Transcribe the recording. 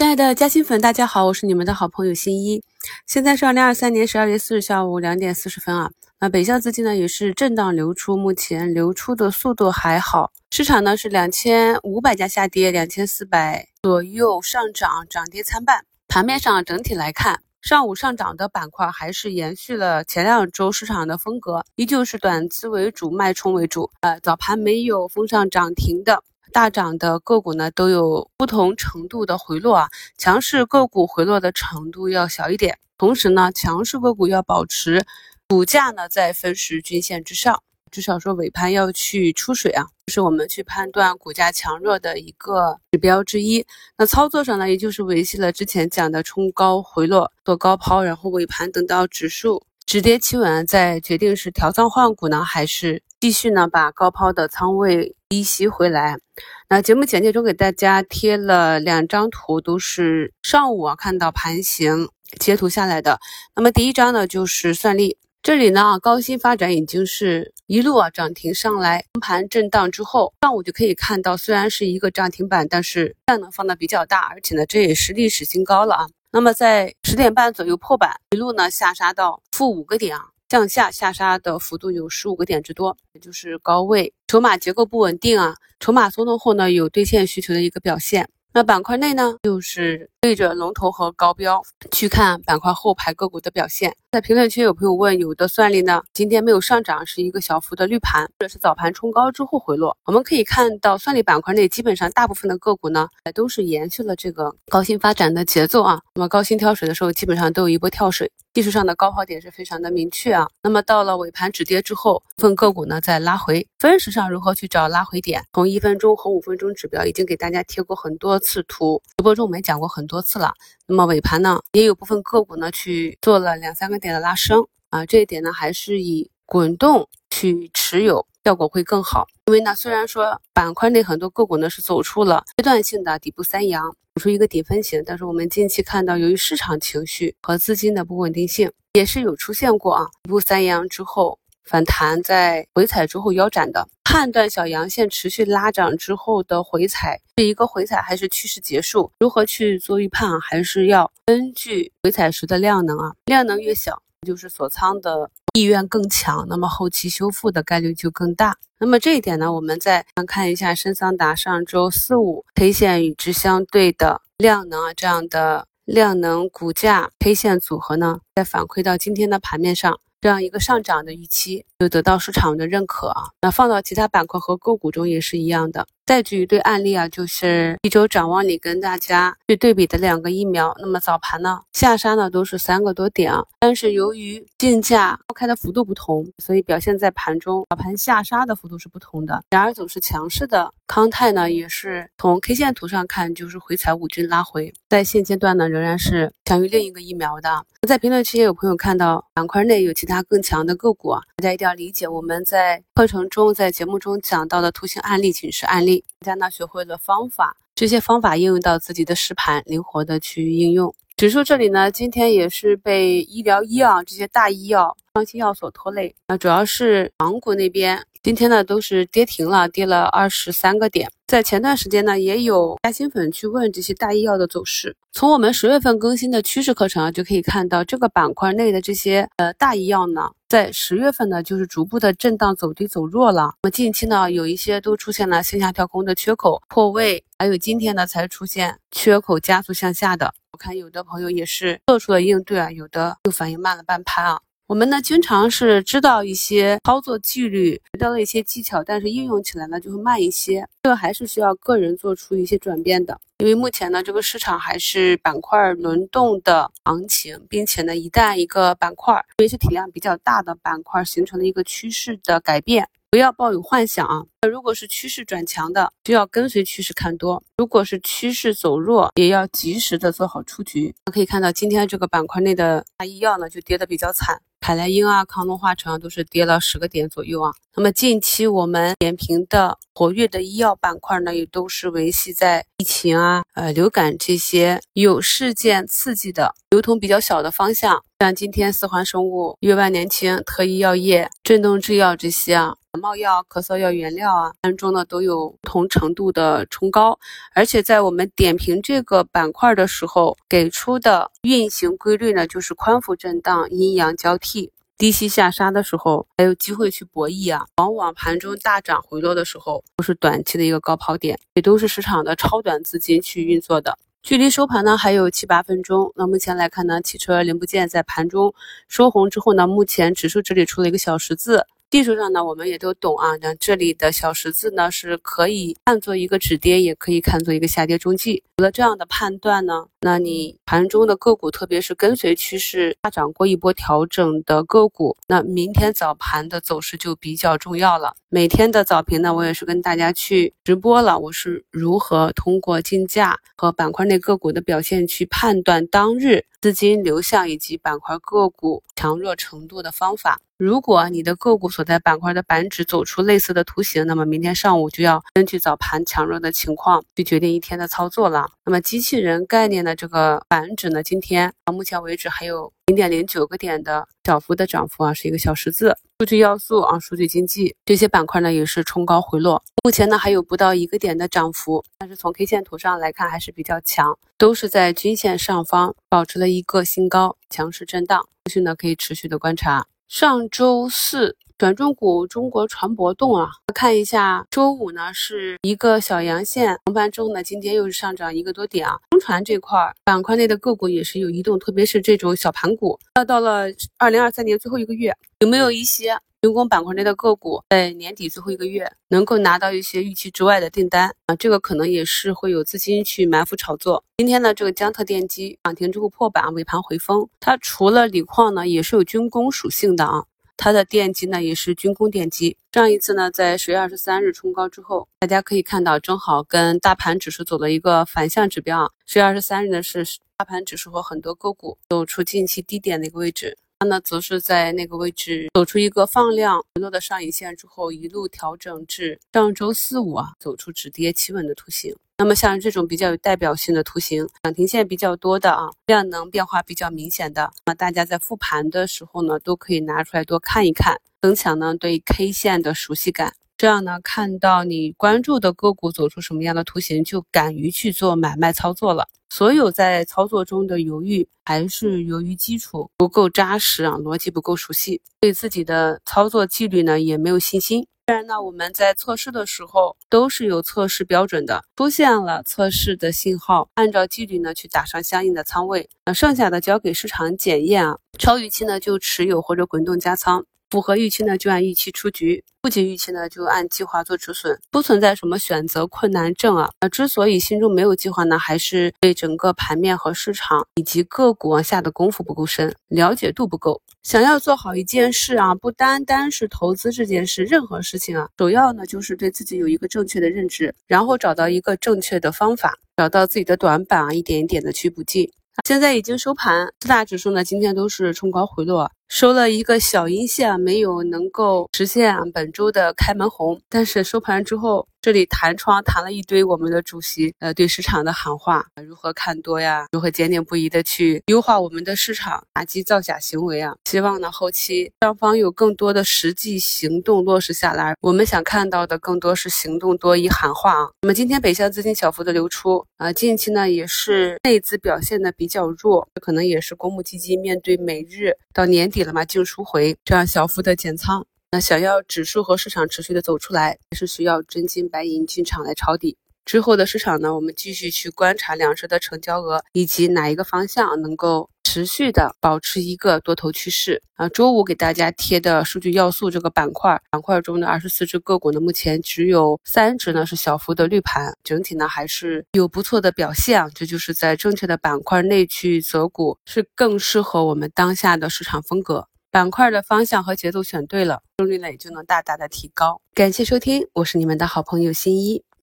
亲爱的嘉兴粉，大家好，我是你们的好朋友新一。现在是二零二三年十二月四日下午两点四十分啊。那北向资金呢也是震荡流出，目前流出的速度还好。市场呢是两千五百家下跌，两千四百左右上涨，涨跌参半。盘面上整体来看，上午上涨的板块还是延续了前两周市场的风格，依旧是短资为主，脉冲为主。呃，早盘没有封上涨停的。大涨的个股呢，都有不同程度的回落啊，强势个股回落的程度要小一点。同时呢，强势个股要保持股价呢在分时均线之上，至少说尾盘要去出水啊，这是我们去判断股价强弱的一个指标之一。那操作上呢，也就是维系了之前讲的冲高回落做高抛，然后尾盘等到指数止跌企稳，再决定是调仓换股呢，还是继续呢把高抛的仓位。低吸回来，那节目简介中给大家贴了两张图，都是上午啊看到盘形截图下来的。那么第一张呢就是算力，这里呢高新发展已经是一路啊涨停上来，盘震荡之后，上午就可以看到，虽然是一个涨停板，但是量能放的比较大，而且呢这也是历史新高了啊。那么在十点半左右破板，一路呢下杀到负五个点啊。向下下杀的幅度有十五个点之多，也就是高位，筹码结构不稳定啊，筹码松动后呢，有兑现需求的一个表现。那板块内呢，就是对着龙头和高标去看板块后排个股的表现。在评论区有朋友问，有的算力呢，今天没有上涨，是一个小幅的绿盘，或者是早盘冲高之后回落。我们可以看到，算力板块内基本上大部分的个股呢，都是延续了这个高新发展的节奏啊。那么高新跳水的时候，基本上都有一波跳水。技术上的高抛点是非常的明确啊，那么到了尾盘止跌之后，部分个股呢再拉回，分时上如何去找拉回点？从一分钟和五分钟指标已经给大家贴过很多次图，直播中我们讲过很多次了。那么尾盘呢，也有部分个股呢去做了两三个点的拉升啊，这一点呢还是以滚动去持有效果会更好，因为呢虽然说板块内很多个股呢是走出了阶段性的底部三阳。走出一个顶分型，但是我们近期看到，由于市场情绪和资金的不稳定性，也是有出现过啊，底部三阳之后反弹，在回踩之后腰斩的。判断小阳线持续拉涨之后的回踩是一个回踩还是趋势结束，如何去做预判？还是要根据回踩时的量能啊，量能越小。就是锁仓的意愿更强，那么后期修复的概率就更大。那么这一点呢，我们再看一下深桑达上周四五 K 线与之相对的量能啊，这样的量能股价 K 线组合呢，再反馈到今天的盘面上。这样一个上涨的预期就得到市场的认可啊，那放到其他板块和个股中也是一样的。再举一对案例啊，就是一周展望里跟大家去对比的两个疫苗。那么早盘呢下杀呢都是三个多点啊，但是由于竞价高开的幅度不同，所以表现在盘中早盘下杀的幅度是不同的。然而走势强势的康泰呢，也是从 K 线图上看就是回踩五均拉回，在现阶段呢仍然是强于另一个疫苗的。在评论区也有朋友看到板块内有其他更强的个股啊，大家一定要理解我们在课程中在节目中讲到的图形案例仅是案例。大家呢学会了方法，这些方法应用到自己的实盘，灵活的去应用。指数这里呢，今天也是被医疗医药这些大医药、创新药所拖累。啊主要是港股那边，今天呢都是跌停了，跌了二十三个点。在前段时间呢，也有嘉兴粉去问这些大医药的走势。从我们十月份更新的趋势课程啊，就可以看到这个板块内的这些呃大医药呢，在十月份呢就是逐步的震荡走低走弱了。那么近期呢，有一些都出现了线下跳空的缺口破位，还有今天呢才出现缺口加速向下的。我看有的朋友也是做出了应对啊，有的又反应慢了半拍啊。我们呢经常是知道一些操作纪律，学到了一些技巧，但是应用起来呢就会慢一些。这个还是需要个人做出一些转变的。因为目前呢这个市场还是板块轮动的行情，并且呢一旦一个板块，特别是体量比较大的板块形成了一个趋势的改变。不要抱有幻想啊！那如果是趋势转强的，就要跟随趋势看多；如果是趋势走弱，也要及时的做好出局。可以看到，今天这个板块内的大医药呢，就跌得比较惨，凯莱英啊、康龙化成都是跌了十个点左右啊。那么近期我们点评的活跃的医药板块呢，也都是维系在疫情啊、呃流感这些有事件刺激的、流通比较小的方向。像今天四环生物、月万年轻、特医药业、振动制药这些啊，感冒药、咳嗽药原料啊，当中呢都有不同程度的冲高，而且在我们点评这个板块的时候，给出的运行规律呢，就是宽幅震荡、阴阳交替。低吸下杀的时候，还有机会去博弈啊。往往盘中大涨回落的时候，都是短期的一个高抛点，也都是市场的超短资金去运作的。距离收盘呢还有七八分钟。那目前来看呢，汽车零部件在盘中收红之后呢，目前指数这里出了一个小十字。技术上呢，我们也都懂啊。那这里的小十字呢，是可以看作一个止跌，也可以看作一个下跌中继。有了这样的判断呢，那你盘中的个股，特别是跟随趋势大涨过一波调整的个股，那明天早盘的走势就比较重要了。每天的早评呢，我也是跟大家去直播了，我是如何通过竞价和板块内个股的表现去判断当日资金流向以及板块个股强弱程度的方法。如果你的个股所在板块的板指走出类似的图形，那么明天上午就要根据早盘强弱的情况去决定一天的操作了。那么机器人概念的这个板指呢，今天到目前为止还有零点零九个点的小幅的涨幅啊，是一个小十字。数据要素啊，数据经济这些板块呢也是冲高回落，目前呢还有不到一个点的涨幅，但是从 K 线图上来看还是比较强，都是在均线上方保持了一个新高，强势震荡，后续呢可以持续的观察。上周四，权重股中国船舶动啊，看一下，周五呢是一个小阳线，红盘之后呢，今天又是上涨一个多点啊。中船这块板块内的个股也是有移动，特别是这种小盘股。那到了二零二三年最后一个月，有没有一些？军工板块内的个股在年底最后一个月能够拿到一些预期之外的订单啊，这个可能也是会有资金去埋伏炒作。今天呢，这个江特电机涨停之后破板，尾盘回封。它除了锂矿呢，也是有军工属性的啊。它的电机呢也是军工电机。上一次呢，在十月二十三日冲高之后，大家可以看到，正好跟大盘指数走了一个反向指标啊。十月二十三日呢，是大盘指数和很多个股走出近期低点的一个位置。它呢，则是在那个位置走出一个放量回落的上影线之后，一路调整至上周四五啊，走出止跌企稳的图形。那么像这种比较有代表性的图形，涨停线比较多的啊，量能变化比较明显的，那大家在复盘的时候呢，都可以拿出来多看一看，增强呢对 K 线的熟悉感。这样呢，看到你关注的个股走出什么样的图形，就敢于去做买卖操作了。所有在操作中的犹豫，还是由于基础不够扎实啊，逻辑不够熟悉，对自己的操作纪律呢也没有信心。当然呢，我们在测试的时候都是有测试标准的，出现了测试的信号，按照纪律呢去打上相应的仓位，那剩下的交给市场检验啊。超预期呢就持有或者滚动加仓。符合预期呢，就按预期出局；不及预期呢，就按计划做止损，不存在什么选择困难症啊。那之所以心中没有计划呢，还是对整个盘面和市场以及个股下的功夫不够深，了解度不够。想要做好一件事啊，不单单是投资这件事，任何事情啊，首要呢就是对自己有一个正确的认知，然后找到一个正确的方法，找到自己的短板啊，一点一点的去补进。现在已经收盘，四大指数呢今天都是冲高回落。收了一个小阴线，没有能够实现本周的开门红，但是收盘之后，这里弹窗弹了一堆我们的主席，呃，对市场的喊话，如何看多呀？如何坚定不移的去优化我们的市场，打击造假行为啊？希望呢后期双方有更多的实际行动落实下来。我们想看到的更多是行动多于喊话啊。那么今天北向资金小幅的流出啊，近期呢也是内资表现的比较弱，可能也是公募基金面对每日到年底。了嘛，净赎回，这样小幅的减仓。那想要指数和市场持续的走出来，还是需要真金白银进场来抄底。之后的市场呢，我们继续去观察两市的成交额，以及哪一个方向能够持续的保持一个多头趋势。啊，周五给大家贴的数据要素这个板块，板块中的二十四只个股呢，目前只有三只呢是小幅的绿盘，整体呢还是有不错的表现。这就是在正确的板块内去择股，是更适合我们当下的市场风格。板块的方向和节奏选对了，胜率呢也就能大大的提高。感谢收听，我是你们的好朋友新一。